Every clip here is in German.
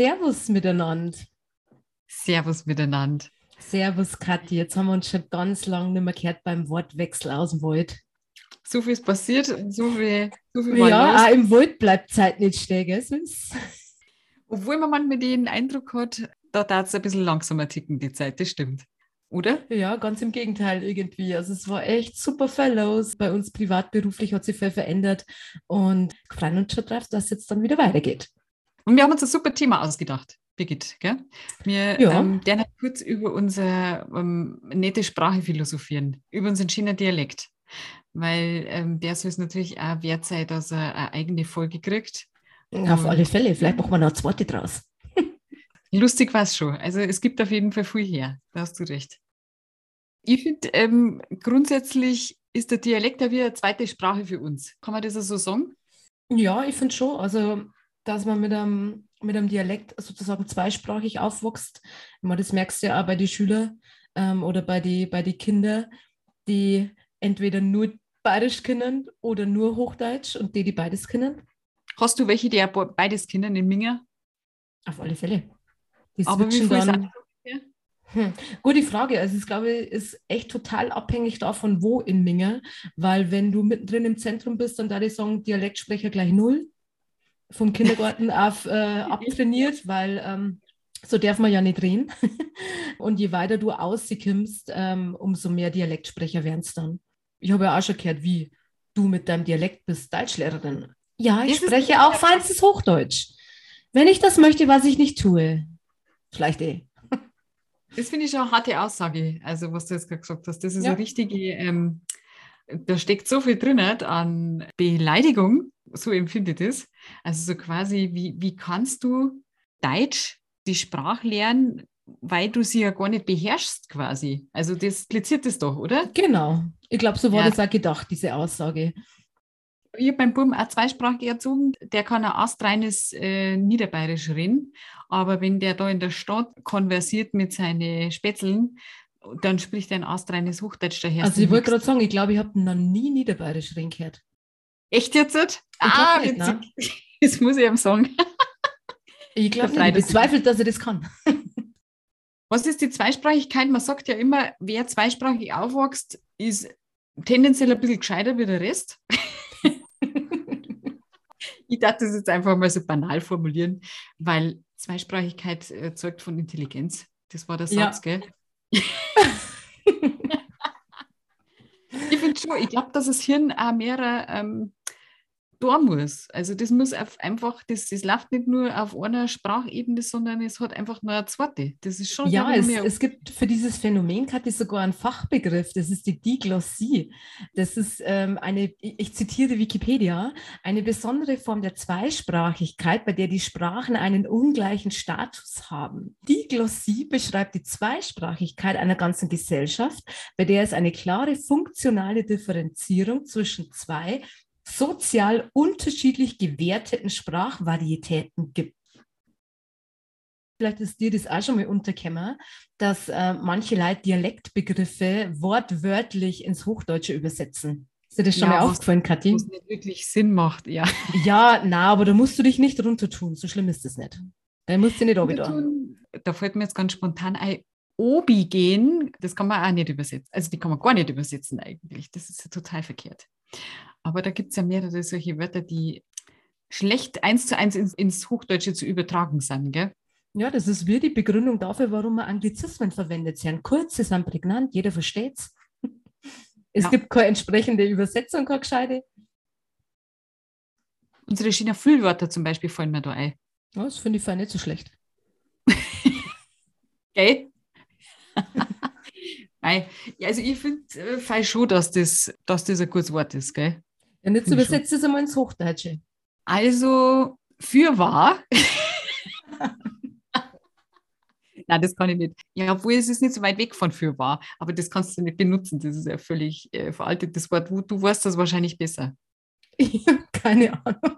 Servus miteinander. Servus miteinander. Servus Kathi. Jetzt haben wir uns schon ganz lange nicht mehr gehört beim Wortwechsel aus dem Wald. So viel ist passiert, so viel, so viel Ja, auch im Wald bleibt Zeit nicht stehen, gell? Sonst- Obwohl man manchmal den Eindruck hat, da darf es ein bisschen langsamer ticken, die Zeit, das stimmt. Oder? Ja, ganz im Gegenteil irgendwie. Also es war echt super viel los. Bei uns privat, beruflich hat sich viel verändert und wir freuen uns schon drauf, dass es jetzt dann wieder weitergeht. Und wir haben uns ein super Thema ausgedacht, Birgit. Gell? Wir Ja. ähm, werden kurz über unsere ähm, nette Sprache philosophieren, über unseren schönen Dialekt. Weil ähm, der soll es natürlich auch wert sein, dass er eine eigene Folge kriegt. Auf alle Fälle. Vielleicht machen wir noch eine zweite draus. Lustig war es schon. Also es gibt auf jeden Fall viel her. Da hast du recht. Ich finde, ähm, grundsätzlich ist der Dialekt ja wie eine zweite Sprache für uns. Kann man das so sagen? Ja, ich finde schon. Also, dass man mit einem, mit einem Dialekt sozusagen zweisprachig aufwächst. Ich meine, das merkst du ja auch bei den Schülern ähm, oder bei den bei die Kindern, die entweder nur Bayerisch kennen oder nur Hochdeutsch und die, die beides kennen. Hast du welche, die beides kennen in Minger? Auf alle Fälle. Die Aber wie viel dann. Hm. Gute Frage. Also, ich glaube, ist echt total abhängig davon, wo in Minge. Weil, wenn du mittendrin im Zentrum bist, dann da die sagen, Dialektsprecher gleich null. Vom Kindergarten auf äh, abtrainiert, weil ähm, so darf man ja nicht reden. Und je weiter du auskommst, ähm, umso mehr Dialektsprecher werden es dann. Ich habe ja auch schon gehört, wie du mit deinem Dialekt bist, Deutschlehrerin. Ja, ich Das spreche auch feinstes Hochdeutsch. Wenn ich das möchte, was ich nicht tue. Vielleicht eh. Das finde ich schon eine harte Aussage, also was du jetzt gerade gesagt hast. Das ist Ja. eine richtige, ähm, da steckt so viel drin an Beleidigung, so empfinde ich das. Also so quasi, wie, wie kannst du Deutsch, die Sprache lernen, weil du sie ja gar nicht beherrschst quasi. Also das impliziert das doch, oder? Genau. Ich glaube, so war Ja. das auch gedacht, diese Aussage. Ich habe meinen Buben auch zweisprachig erzogen. Der kann ein astreines äh, Niederbayerisch reden. Aber wenn der da in der Stadt konversiert mit seinen Spätzeln, dann spricht er ein astreines Hochdeutsch daher. Also ich wollte gerade sagen, ich glaube, ich habe noch nie Niederbayerisch reden gehört. Echt jetzt? glaub Ah, nicht, ne? witzig. Das muss ich ihm sagen. Ich glaube ich bezweifle, dass er das kann. Was ist die Zweisprachigkeit? Man sagt ja immer, wer zweisprachig aufwächst, ist tendenziell ein bisschen gescheiter wie der Rest. Ich darf das jetzt einfach mal so banal formulieren, weil Zweisprachigkeit äh, zeugt von Intelligenz. Das war der Ja. Satz, gell? Ich finde schon, ich glaube, dass das Hirn auch mehrere ähm, da muss. Also das muss einfach, das, das läuft nicht nur auf einer Sprachebene, sondern es hat einfach nur eine zweite. Das ist schon Ja, es, es gibt für dieses Phänomen, Kathi, sogar einen Fachbegriff. Das ist die Diglossie. Das ist ähm, eine, ich ich zitiere Wikipedia, eine besondere Form der Zweisprachigkeit, bei der die Sprachen einen ungleichen Status haben. Diglossie beschreibt die Zweisprachigkeit einer ganzen Gesellschaft, bei der es eine klare funktionale Differenzierung zwischen zwei sozial unterschiedlich gewerteten Sprachvarietäten gibt. Vielleicht ist dir das auch schon mal untergekommen, dass äh, manche Leute Dialektbegriffe wortwörtlich ins Hochdeutsche übersetzen. Ist dir das schon Ja, mal was- aufgefallen, Kathi? wo es nicht wirklich Sinn macht, ja. Ja, na, aber da musst du dich nicht runter tun. So schlimm ist das nicht. Da musst du nicht runter tun. Da fällt mir jetzt ganz spontan ein, Obi gehen, das kann man auch nicht übersetzen. Also die kann man gar nicht übersetzen eigentlich. Das ist ja total verkehrt. Aber da gibt es ja mehrere solche Wörter, die schlecht eins zu eins ins, ins Hochdeutsche zu übertragen sind, gell? Ja, das ist wie die Begründung dafür, warum man Anglizismen verwendet. Sie sind kurz, sie sind prägnant, jeder versteht's. Es Ja. gibt keine entsprechende Übersetzung, keine gescheite. Unsere schönen Füllwörter zum Beispiel fallen mir da ein. Ja, das finde ich fein nicht so schlecht. Gell? Nein, ja, also ich finde äh, schon, dass das, dass das ein gutes Wort ist, gell? Ja, jetzt übersetzt es einmal ins Hochdeutsche. Also für wahr. Nein, das kann ich nicht. Ja, obwohl es ist nicht so weit weg von für wahr, aber das kannst du nicht benutzen. Das ist ja völlig äh, veraltetes Wort. Du, du weißt das wahrscheinlich besser. Ich habe keine Ahnung.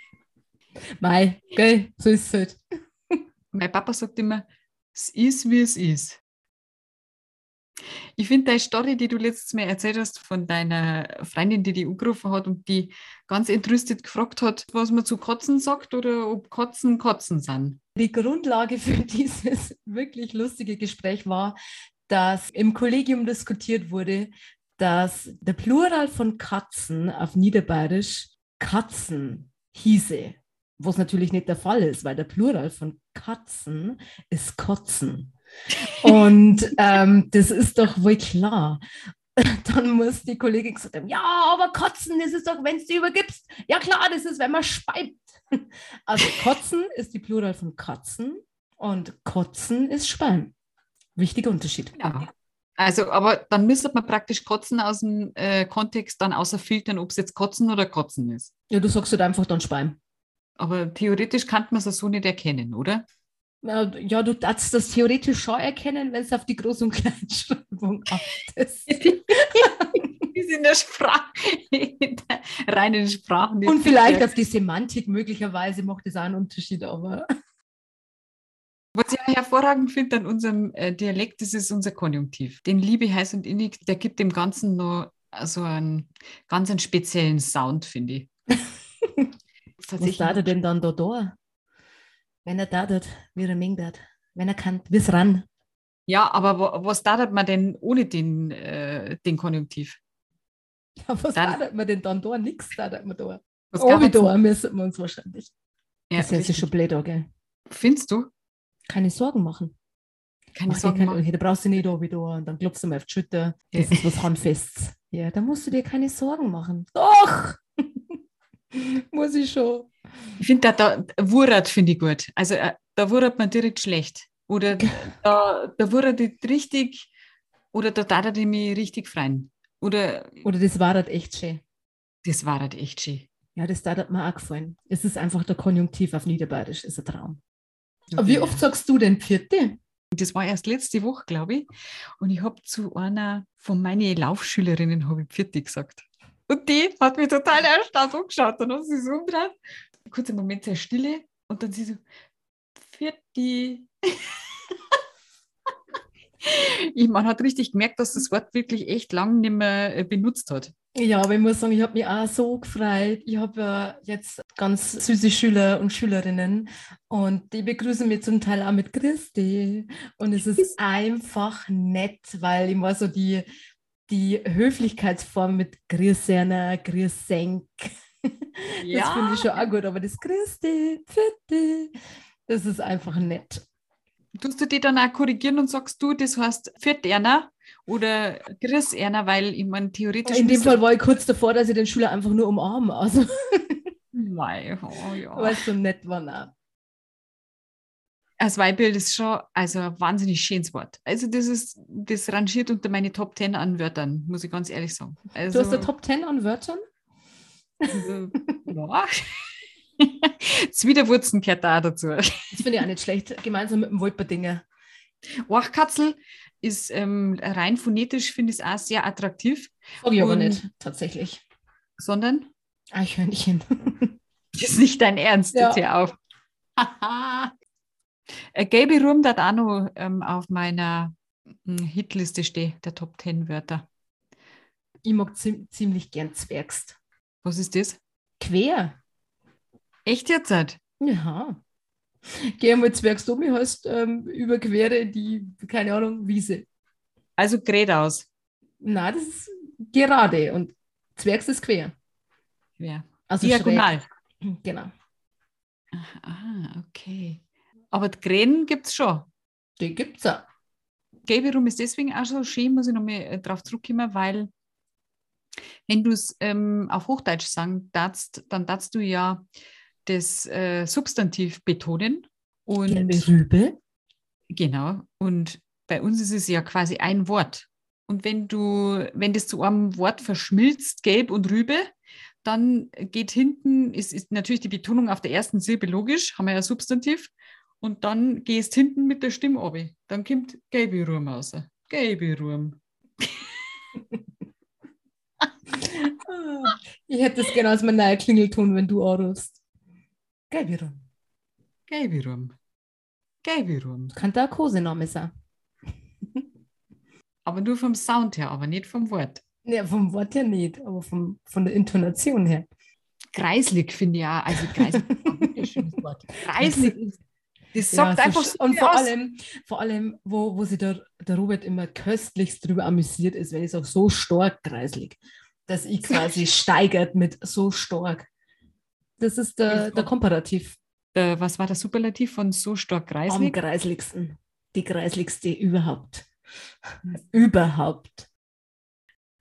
Mei, gell, so ist es halt. Mein Papa sagt immer, es ist, wie es ist. Ich finde deine Story, die du letztes Mal erzählt hast von deiner Freundin, die die angerufen hat und die ganz entrüstet gefragt hat, was man zu Kotzen sagt oder ob Kotzen Kotzen sind. Die Grundlage für dieses wirklich lustige Gespräch war, dass im Kollegium diskutiert wurde, dass der Plural von Katzen auf Niederbayerisch Katzen hieße, was natürlich nicht der Fall ist, weil der Plural von Katzen ist Kotzen. Und ähm, das ist doch wohl klar. Dann muss die Kollegin gesagt haben, ja, aber Kotzen, das ist doch, wenn du übergibst. Ja klar, das ist, wenn man speibt. Also Kotzen ist die Plural von Katzen und Kotzen ist Speim. Wichtiger Unterschied. Ja. Also, aber dann müsste man praktisch Kotzen aus dem äh, Kontext dann außer filtern, ob es jetzt Kotzen oder Kotzen ist. Ja, du sagst halt einfach dann Speim. Aber theoretisch kann man es so nicht erkennen, oder? Ja, du darfst das theoretisch schon erkennen, wenn es auf die Groß- und Kleinschreibung achtest. Wie in der Sprache, in der reinen Sprache. Und vielleicht auf die Semantik möglicherweise macht es auch einen Unterschied, aber. Was ich hervorragend finde an unserem äh, Dialekt, das ist unser Konjunktiv. Den Liebe, heiß und innig, der gibt dem Ganzen noch so einen ganz einen speziellen Sound, finde ich. Was er denn dann da da? Wenn er da tut, wie er mengt Wenn er kann, wie es ran. Ja, aber wo, was da man denn ohne den, äh, den Konjunktiv? Ja, was da man denn dann da? Nix da man da. Was oh, wie da müssen wir uns wahrscheinlich. Ja, das ist schon blöd, gell? Findest du? Keine Sorgen machen. Keine Mach Sorgen keine, machen. Okay, da brauchst du nicht da wie da und dann klopfst du mal auf die Schütte. Das ja. ist was Handfestes. Ja, da musst du dir keine Sorgen machen. Doch! Muss ich schon. Ich finde, da, da wurat finde ich gut. Also äh, da wurat man direkt schlecht. Oder da, da wurat nicht richtig, oder da tat er mich richtig freien. Oder, oder das war halt echt schön. Das war halt echt schön. Ja, das tat mir auch gefallen. Es ist einfach der Konjunktiv auf Niederbayerisch, ist ein Traum. Okay. Aber wie oft sagst du denn Vierte? Das war erst letzte Woche, glaube ich. Und ich habe zu einer von meinen Laufschülerinnen habe ich Vierte gesagt. Und die hat mich total erstaunt angeschaut. Dann hat sie so umgedreht. Kurzer Moment sehr Stille. Und dann sie so, für die. ich, man hat richtig gemerkt, dass das Wort wirklich echt lang nicht mehr äh, benutzt hat. Ja, aber ich muss sagen, ich habe mich auch so gefreut. Ich habe ja jetzt ganz süße Schüler und Schülerinnen und die begrüßen mich zum Teil auch mit Christi. Und es ist einfach nett, weil immer so die die Höflichkeitsform mit Grüßerner, Grüßenk. Ja. Das finde ich schon auch gut, aber das Christi, Pfitti, das ist einfach nett. Tust du die dann auch korrigieren und sagst du, das heißt Vierterner oder Grüßerner, weil ich meine, theoretisch. In dem Fall war ich kurz davor, dass ich den Schüler einfach nur umarme. Also. Mei, oh ja. Weil es so nett war. Auch als Weihbild ist schon also ein wahnsinnig schönes Wort. Also das ist, das rangiert unter meine Top 10 an Wörtern, muss ich ganz ehrlich sagen. Also, du hast eine Top 10 an Wörtern? Also, ja. Zwiderwurzen gehört da dazu. Das finde ich auch nicht schlecht, gemeinsam mit dem Wolperdinger. Wachkatzel ist ähm, rein phonetisch, finde ich es auch sehr attraktiv. Sag ich aber nicht, tatsächlich. Sondern? Eichhörnchen. Das ist nicht dein Ernst, ja. jetzt auf. Äh, Gaby Rum hat auch noch ähm, auf meiner hm, Hitliste stehen, der Top 10 Wörter. Ich mag ziemlich gern Zwergst. Was ist das? Quer. Echt jetzt? Ja. Geh einmal Zwergst um, heißt ähm, überquere die, keine Ahnung, Wiese. Also geradeaus. Nein, das ist gerade und Zwergst ist quer. Quer. Also Diagonal. Schräg. Genau. Ah, okay. Aber die Krähen gibt es schon. Die gibt es auch. Gell, warum ist deswegen auch so schön, muss ich nochmal äh, darauf zurückkommen, weil wenn du es ähm, auf Hochdeutsch sagen darfst, dann darfst du ja das äh, Substantiv betonen. Und, Gelbe Rübe. Genau. Und bei uns ist es ja quasi ein Wort. Und wenn du, wenn das zu einem Wort verschmilzt, gelb und Rübe, dann geht hinten, ist, ist natürlich die Betonung auf der ersten Silbe logisch, haben wir ja Substantiv, und dann gehst hinten mit der Stimme ab. Dann kommt Gaby Ruhm raus. Gaby Ruhm. ich hätte es gerne als mein neuer Klingelton, wenn du anrufst. Gaby Ruhm. Gaby Ruhm. Gaby Ruhm. Kann da ein Kosename sein. aber nur vom Sound her, aber nicht vom Wort. Ja, vom Wort her nicht, aber vom, von der Intonation her. Kreislig finde ich auch. Also kreislig ist ein wunderschönes Wort. Kreislig ist, das sagt Ja, einfach so und vor aus. allem, vor allem, wo, wo sich der, der Robert immer köstlichst drüber amüsiert ist, wenn ich sage, so stark kreislig, dass ich quasi steigert mit so stark. Das ist der, der Komparativ Der, was war der Superlativ von so stark am kreislig? kreisligsten. Die kreisligste überhaupt. überhaupt.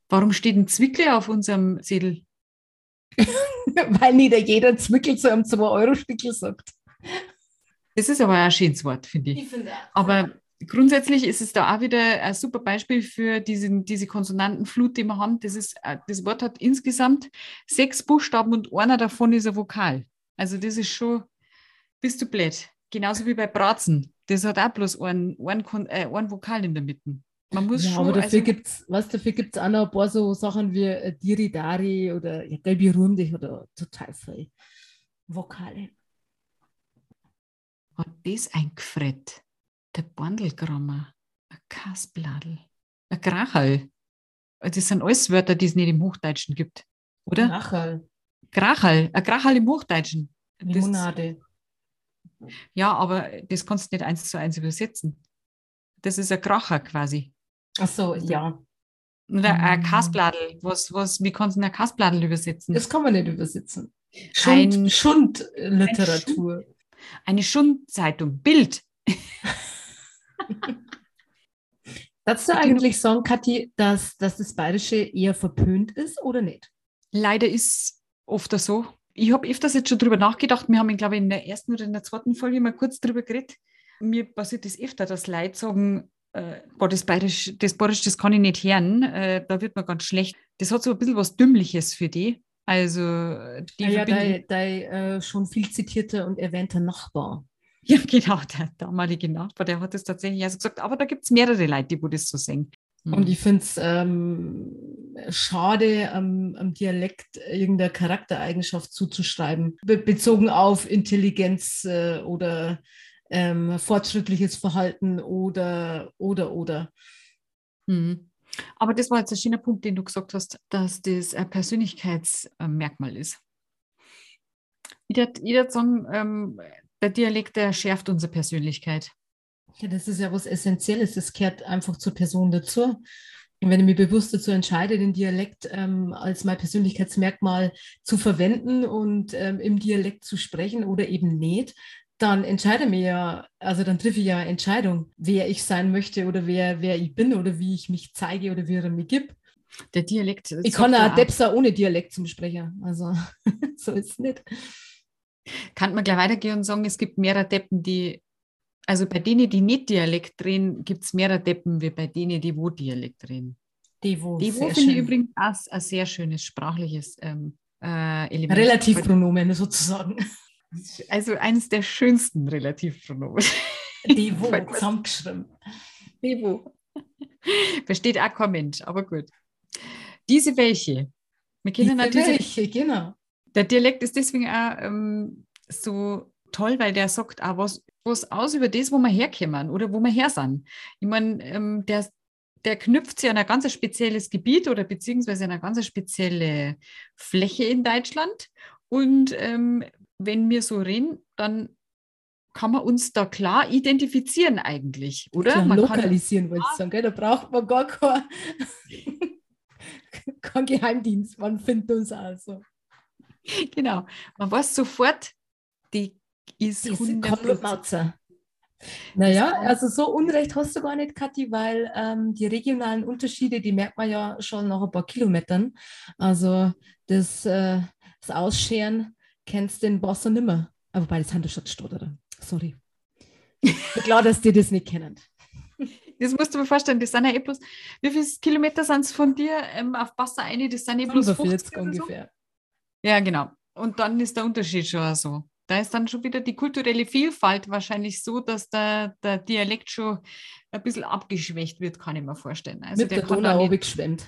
Warum steht ein Zwickle auf unserem Zettel? Weil nicht jeder Zwickel zu einem 2-Euro-Stickel sagt. Das ist aber ein schönes Wort, finde ich. finde Aber grundsätzlich ist es da auch wieder ein super Beispiel für diesen, diese Konsonantenflut, die wir haben. Das, ist, äh, das Wort hat insgesamt sechs Buchstaben und einer davon ist ein Vokal. Also das ist schon, bist du blöd. Genauso wie bei Bratzen. Das hat auch bloß einen, einen, Kon- äh, einen Vokal in der Mitte. Man muss Ja, schon. aber dafür also, gibt's, was dafür gibt es auch noch ein paar so Sachen wie äh, Diridari oder ja, Gelbi Ruhm dich oder total viel. Vokale. Hat das eingefret? Der Bandelgrammer, ein Kasbladel, ein Grachal. Das sind alles Wörter, die es nicht im Hochdeutschen gibt, oder? Nachal, Grachal, ein Grachal im Hochdeutschen. Das, Limonade. ja, aber das kannst du nicht eins zu eins übersetzen. Das ist ein Kracher quasi. Ach so, ja. Oder ein Mm. Kasbladel. Was, was, wie kannst du ein Kasbladel übersetzen? Das kann man nicht übersetzen. Ein- Schund, Schundliteratur. Eine Schundzeitung. Bild. Darfst du eigentlich sagen, Kathi, dass, dass das Bayerische eher verpönt ist oder nicht? Leider ist oft so. Ich habe öfters jetzt schon drüber nachgedacht. Wir haben, glaube ich, in der ersten oder in der zweiten Folge mal kurz drüber geredet. Mir passiert das öfter, dass Leute sagen, äh, boah, das Bayerisch, das Bayerisch, das kann ich nicht hören, äh, da wird man ganz schlecht. Das hat so ein bisschen was Dümmliches für die. Also, die ja, ja verbinden- dein, dein äh, schon viel zitierter und erwähnter Nachbar. Ja, genau, der damalige Nachbar, der hat das tatsächlich also gesagt, aber da gibt es mehrere Leute, die das so singen. Hm. Und ich finde es ähm, schade, am, am Dialekt irgendeine Charaktereigenschaft zuzuschreiben, be bezogen auf Intelligenz äh, oder ähm, fortschrittliches Verhalten oder, oder, oder. Mhm. Aber das war jetzt ein schöner Punkt, den du gesagt hast, dass das ein Persönlichkeitsmerkmal ist. Ich würde sagen, ähm, der Dialekt, der schärft unsere Persönlichkeit. Ja, das ist ja was Essentielles, das gehört einfach zur Person dazu. Und wenn ich mich bewusst dazu entscheide, den Dialekt ähm, als mein Persönlichkeitsmerkmal zu verwenden und ähm, im Dialekt zu sprechen oder eben nicht, dann entscheide mir ja, also dann treffe ich ja eine Entscheidung, wer ich sein möchte oder wer, wer ich bin oder wie ich mich zeige oder wie er mich gibt. Der Dialekt. Ich kann auch Depp sein ohne Dialekt zum Sprecher. Also so ist es nicht. Kann man gleich weitergehen und sagen, es gibt mehrere Deppen, die, also bei denen, die nicht Dialekt drehen, gibt es mehrere Deppen wie bei denen, die wo Dialekt drehen. Die sehr wo finde ich übrigens auch ein sehr schönes sprachliches ähm, äh, Element. Relativpronomen sozusagen. Also eines der schönsten Relativpronomen. Devo, zusammengeschrieben. Devo. Versteht auch kein Mensch, aber gut. Diese welche? Wir kennen Diese natürlich, welche, genau. der Dialekt ist deswegen auch ähm, so toll, weil der sagt auch was, was aus über das, wo wir herkommen oder wo wir her sind. Ich meine, ähm, der, der knüpft sich an ein ganz spezielles Gebiet oder beziehungsweise an eine ganz spezielle Fläche in Deutschland. Und ähm, wenn wir so reden, dann kann man uns da klar identifizieren eigentlich, oder? Klar, man kann, lokalisieren, wollte ich sagen. Gell? Da braucht man gar kein, kein Geheimdienst. Man findet uns also. genau, man weiß sofort, die ist Diese 100%. Konrad Naja, also so Unrecht hast du gar nicht, Kathi, weil ähm, die regionalen Unterschiede, die merkt man ja schon nach ein paar Kilometern. Also das, äh, das Ausscheren kennst du in Boston nimmer. Aber bei das Handelsstadtstotterer. Sorry. Klar, dass die das nicht kennen. Das musst du mir vorstellen, das sind ja eh bloß, wie viele Kilometer sind es von dir ähm, auf Wasser eine? Das sind eh bloß 50 45 oder so? ungefähr. Ja, genau. Und dann ist der Unterschied schon so. Da ist dann schon wieder die kulturelle Vielfalt wahrscheinlich so, dass der, der Dialekt schon ein bisschen abgeschwächt wird, kann ich mir vorstellen. Also Mit der der Donau nicht, geschwemmt.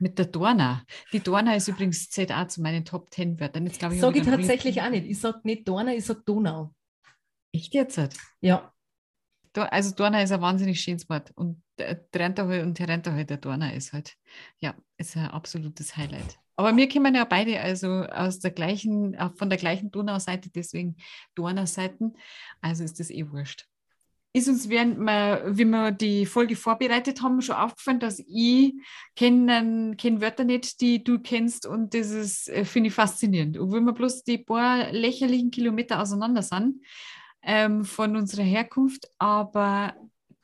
Mit der Dorna. Die Dorna ist übrigens zählt auch zu meinen Top Ten Wörtern. Jetzt glaube ich, Sage ich tatsächlich auch nicht. Ich sage nicht Donau, ich sage Donau. Echt jetzt? Ja, Also Dorna ist ein wahnsinnig schönes Wort. Und Trentahol und Terentahol der Dorner ist halt, ja, ist ein absolutes Highlight. Aber wir kommen ja beide also aus der gleichen, von der gleichen Donauseite, deswegen Dornerseiten. Also ist das eh wurscht. Ist uns, während wir, wie wir die Folge vorbereitet haben, schon aufgefallen, dass ich kenne kenn Wörter nicht, die du kennst und das äh, finde ich faszinierend. Obwohl wir bloß die paar lächerlichen Kilometer auseinander sind ähm, von unserer Herkunft, aber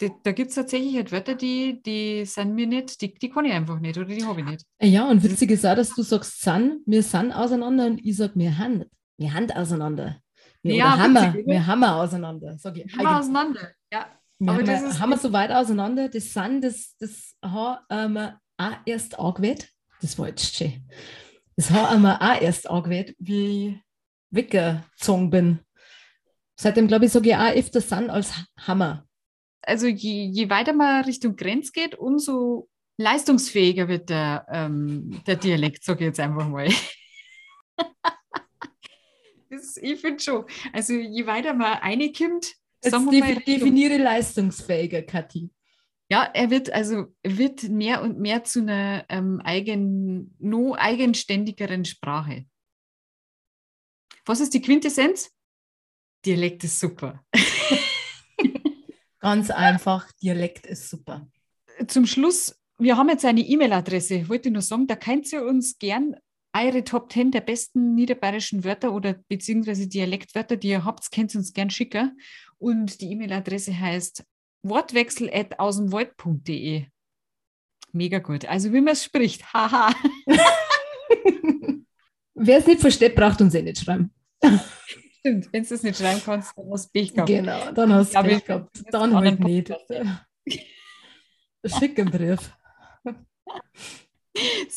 die, da gibt es tatsächlich halt Wörter, die, die sind mir nicht, die, die kann ich einfach nicht oder die habe ich nicht. Ja, und witzig ist auch, dass du sagst, sind, wir sind auseinander und ich sage, wir haben, wir haben auseinander. Wir, ja, haben wir, wir haben auseinander. Sag ich, haben auseinander, ja. Wir Aber haben, das ist haben wir so weit auseinander, das sind, das, das haben wir auch erst angewählt. Das war jetzt schön. Das haben wir auch erst angewählt, wie ich weggezogen bin. Seitdem, glaube ich, sage ich auch öfter Sun als Hammer also je, je weiter man Richtung Grenz geht, umso leistungsfähiger wird der, ähm, der Dialekt, sage ich jetzt einfach mal. das, ich finde schon. Also je weiter man reinkommt, sagen wir mal, definiere leistungsfähiger, Kathi. Ja, er wird also wird mehr und mehr zu einer ähm, eigen, no eigenständigeren Sprache. Was ist die Quintessenz? Dialekt ist super. Ganz einfach, Dialekt ist super. Zum Schluss, wir haben jetzt eine E-Mail-Adresse, wollte ich nur sagen, da könnt ihr uns gern eure Top 10 der besten niederbayerischen Wörter oder beziehungsweise Dialektwörter, die ihr habt, könnt ihr uns gern schicken. Und die E-Mail-Adresse heißt wortwechsel.außenwald.de. Mega gut. Also wie man es spricht. Haha. Wer es nicht versteht, braucht uns eh nicht schreiben. Stimmt, wenn du es nicht schreiben kannst, dann hast du Pech gehabt. Genau, dann hast du Pech gehabt. Dann halt nicht. Schick einen Brief.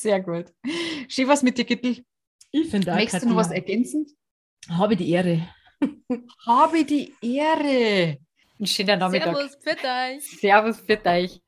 Sehr gut. Schön was mit dir, Gittel. Ich finde auch. Möchtest du noch was ergänzen? Habe die Ehre. Habe die Ehre. Ein schöner Nachmittag. Servus, für euch. Servus, für euch.